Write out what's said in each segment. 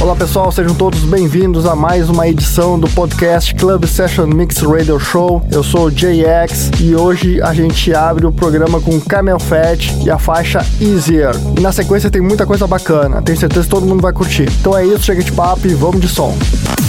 Olá pessoal, sejam todos bem-vindos a mais uma edição do podcast Club Session Mix Radio Show. Eu sou o JX e hoje a gente abre o programa com Camel Fat e a faixa Easier. E na sequência tem muita coisa bacana, tenho certeza que todo mundo vai curtir. Então é isso, chega de papo e vamos de som. Música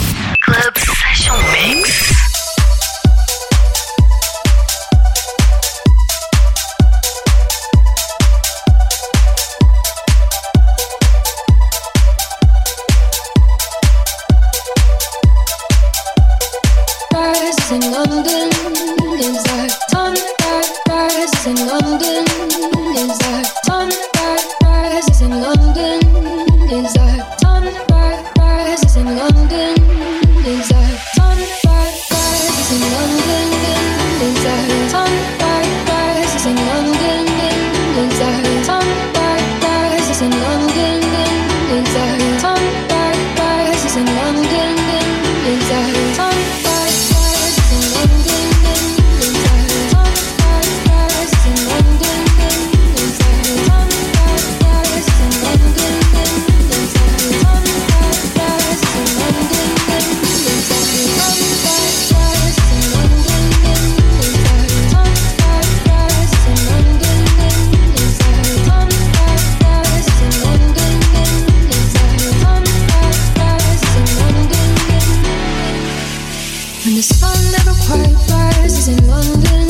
heart rises in London.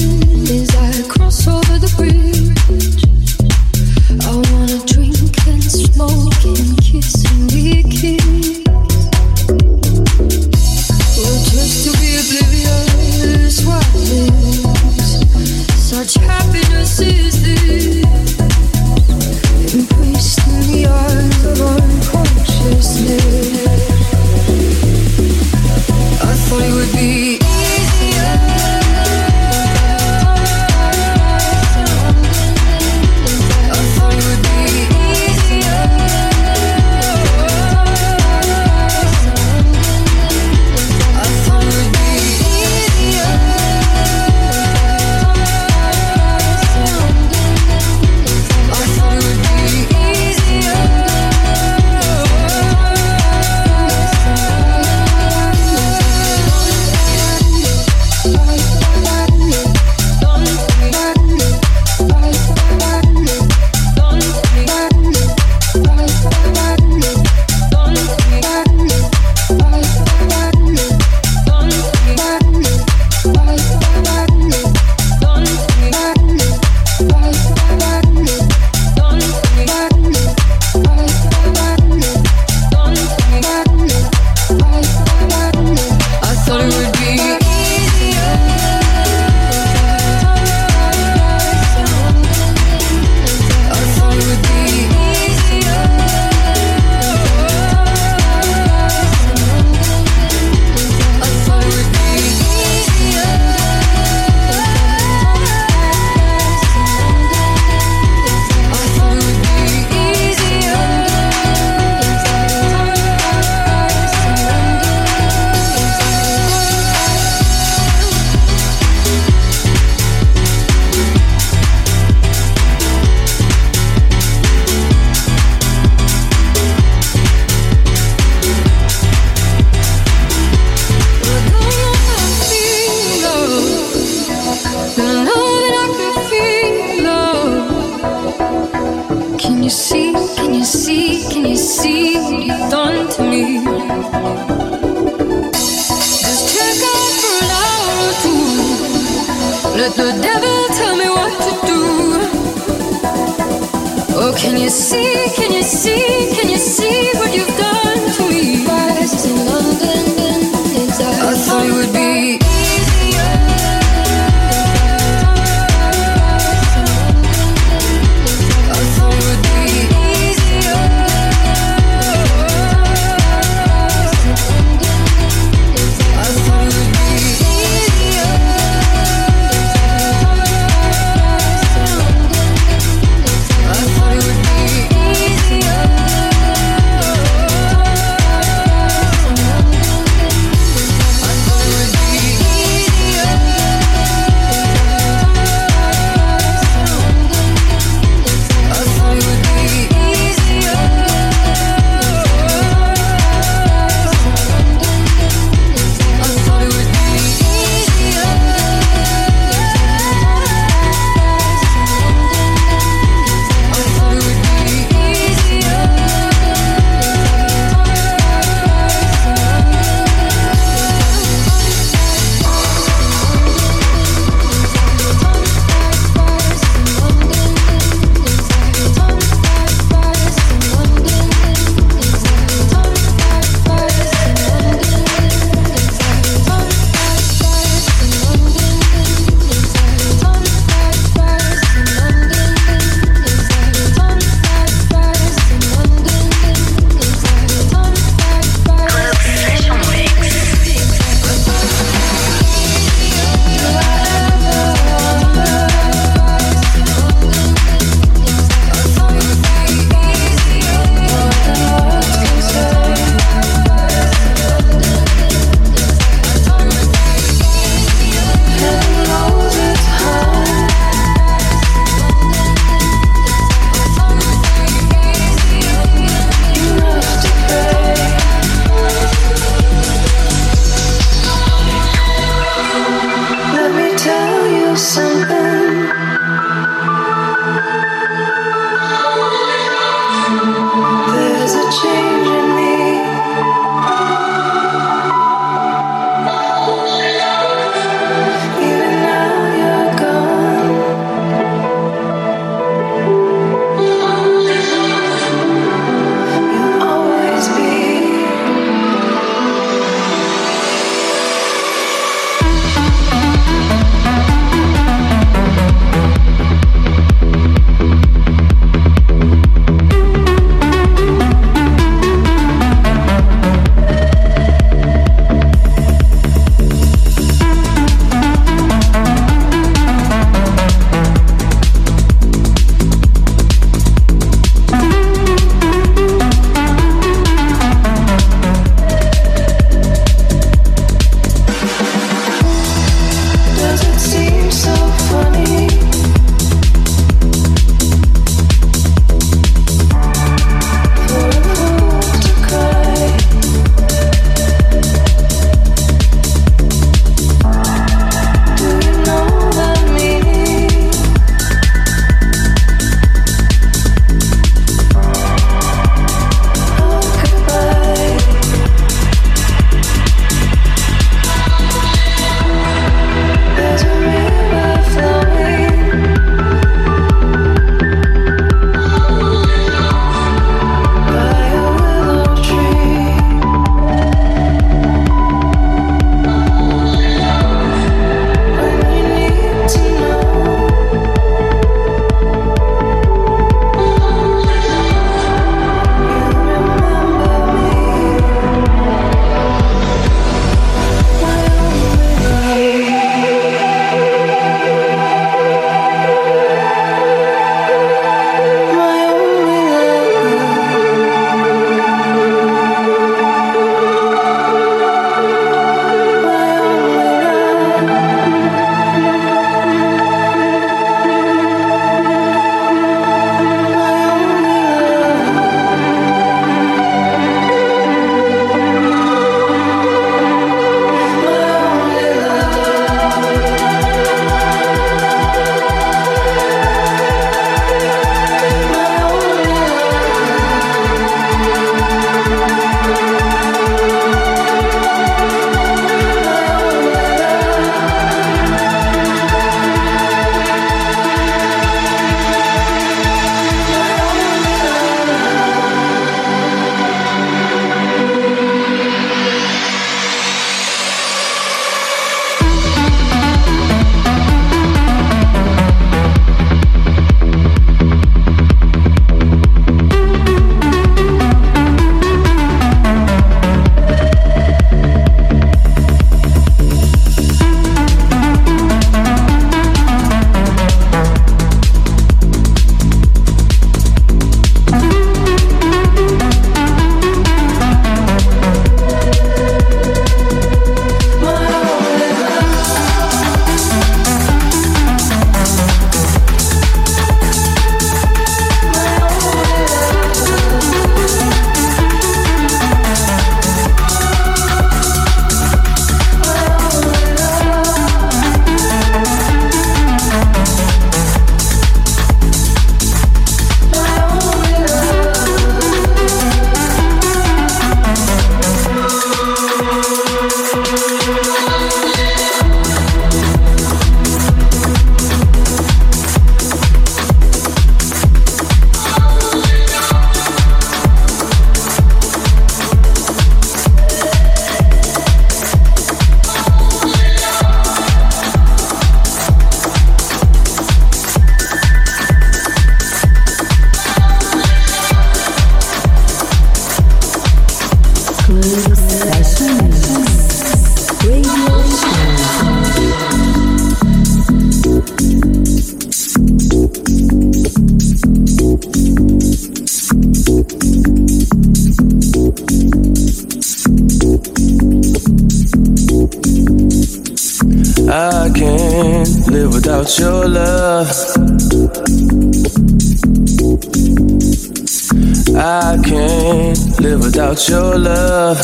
Without your love.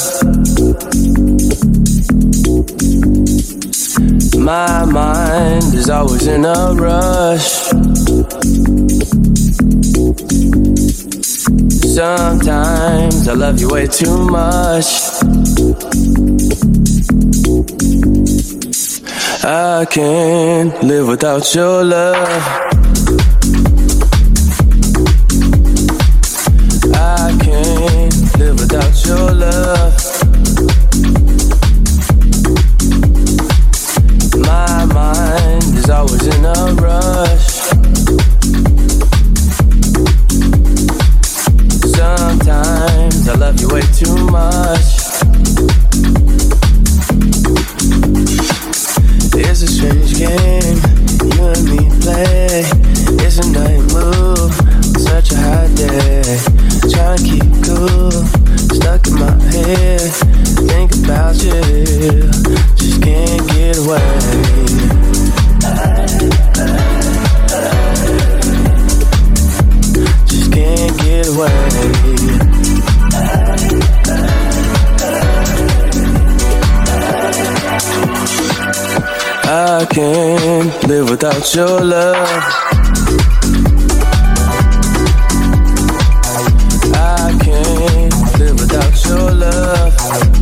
My mind is always in a rush. Sometimes I love you way too much. I can't live without your love. Without your love. My mind is always in a rush. Sometimes I love you way too much. I can't live without your love. I can't live without your love.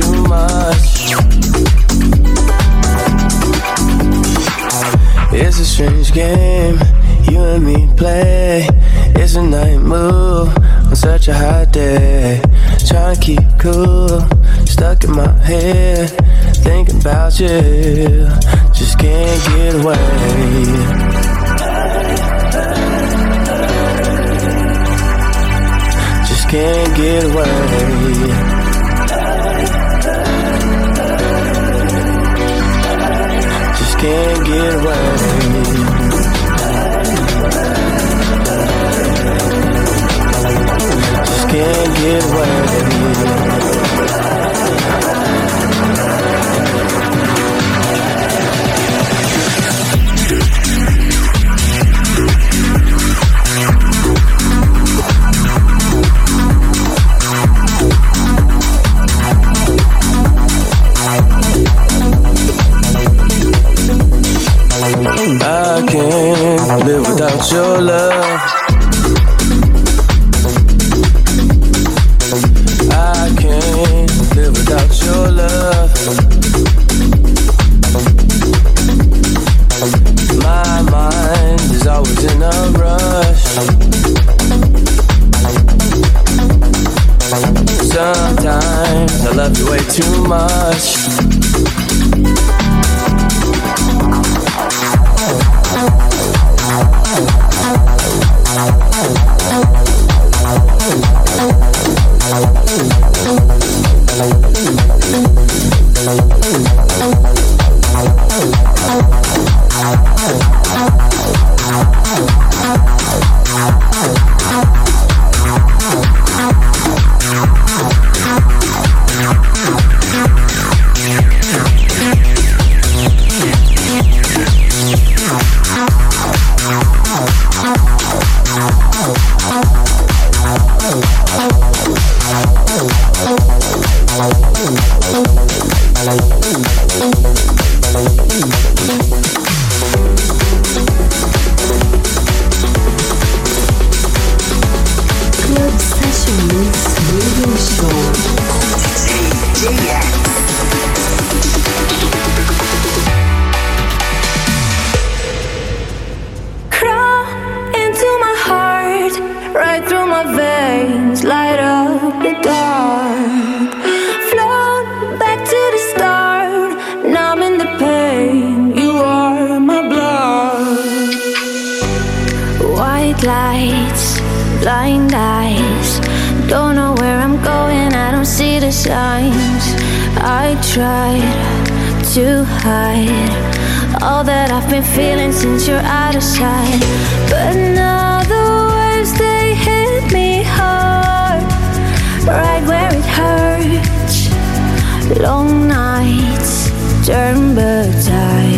Too much. It's a strange game you and me play. It's a night move on such a hot day. Trying to keep cool, stuck in my head. Thinking about you, just can't get away. Just can't get away. Can't get away. Just can't get away. Without your love. Long nights turn but time.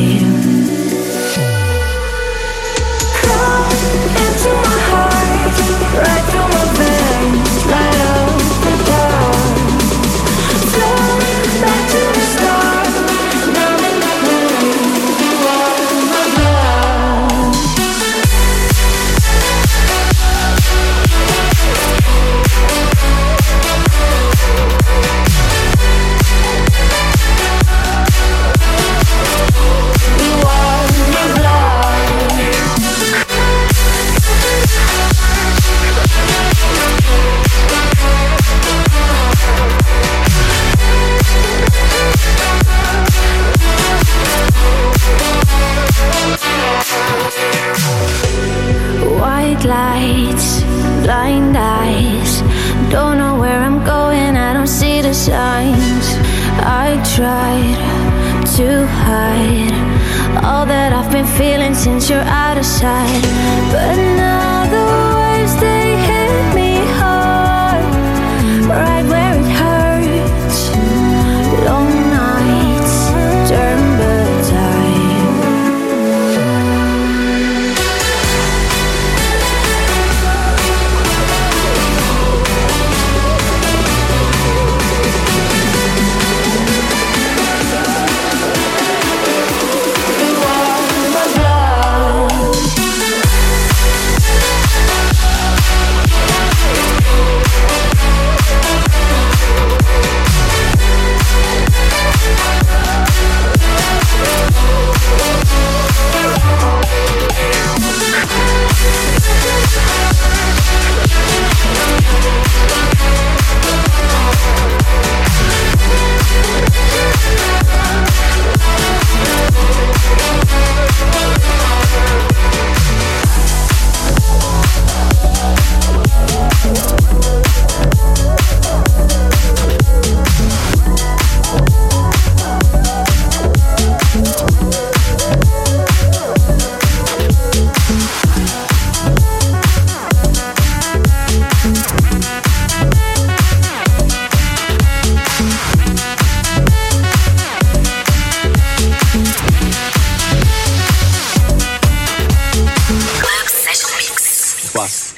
tired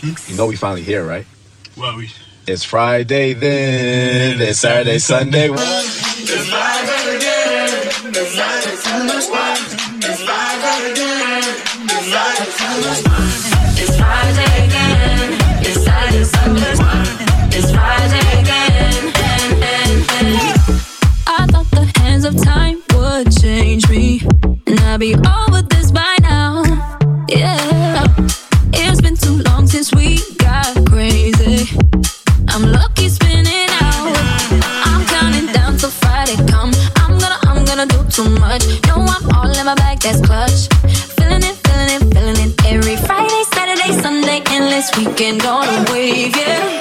You know we finally here, right? Well, we. It's Friday then. It's Saturday, Sunday. It's live again. It's live again. It's Friday again. It's Saturday, Sunday. It's Friday again. I thought the hands of time would change me, and I'd be all. And on a wave, yeah.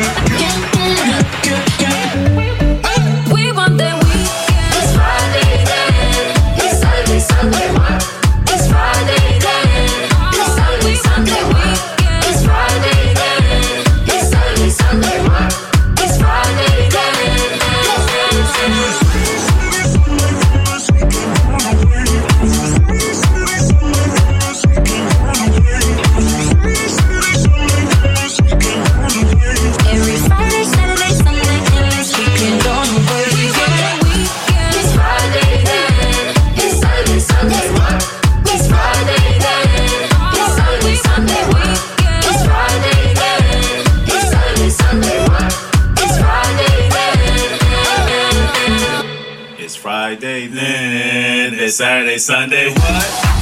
you, you, you, you. Sunday. What?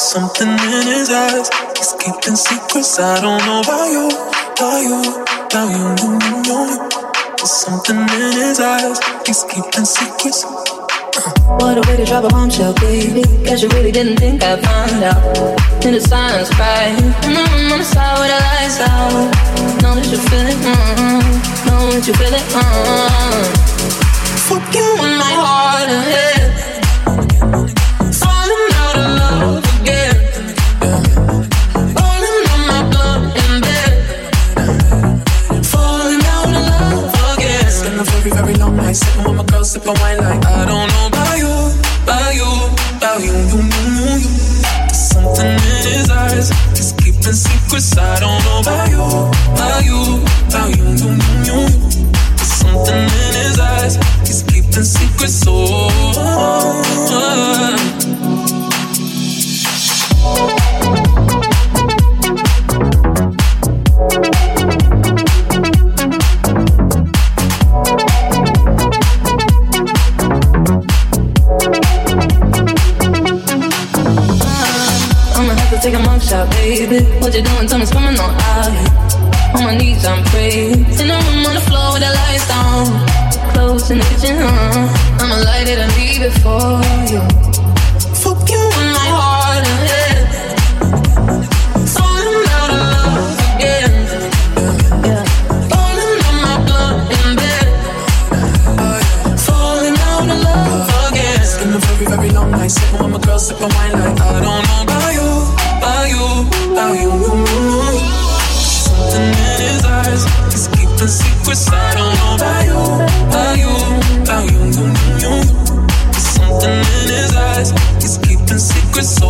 There's something in his eyes. He's keeping secrets. I don't know why you, why you, why you, you know you. There's something in his eyes. He's keeping secrets. What a way to drop a bombshell, baby. Guess you really didn't think I'd find out. In the silence, cry. And I'm on the side with the lights out. Know that you feel it, mm Know that you feel it, mm Fuck you in my heart and head. Night sitting with my girl sipping wine like I don't know about you, about you, about you, you, you, you. There's something in his eyes. He's keeping secrets. I don't know about you, about you, about you, you, you, you. There's something in his eyes. He's keeping secrets. Oh. Cause I don't know about you, about you, about you, you, you. There's something in his eyes, he's keeping secrets. So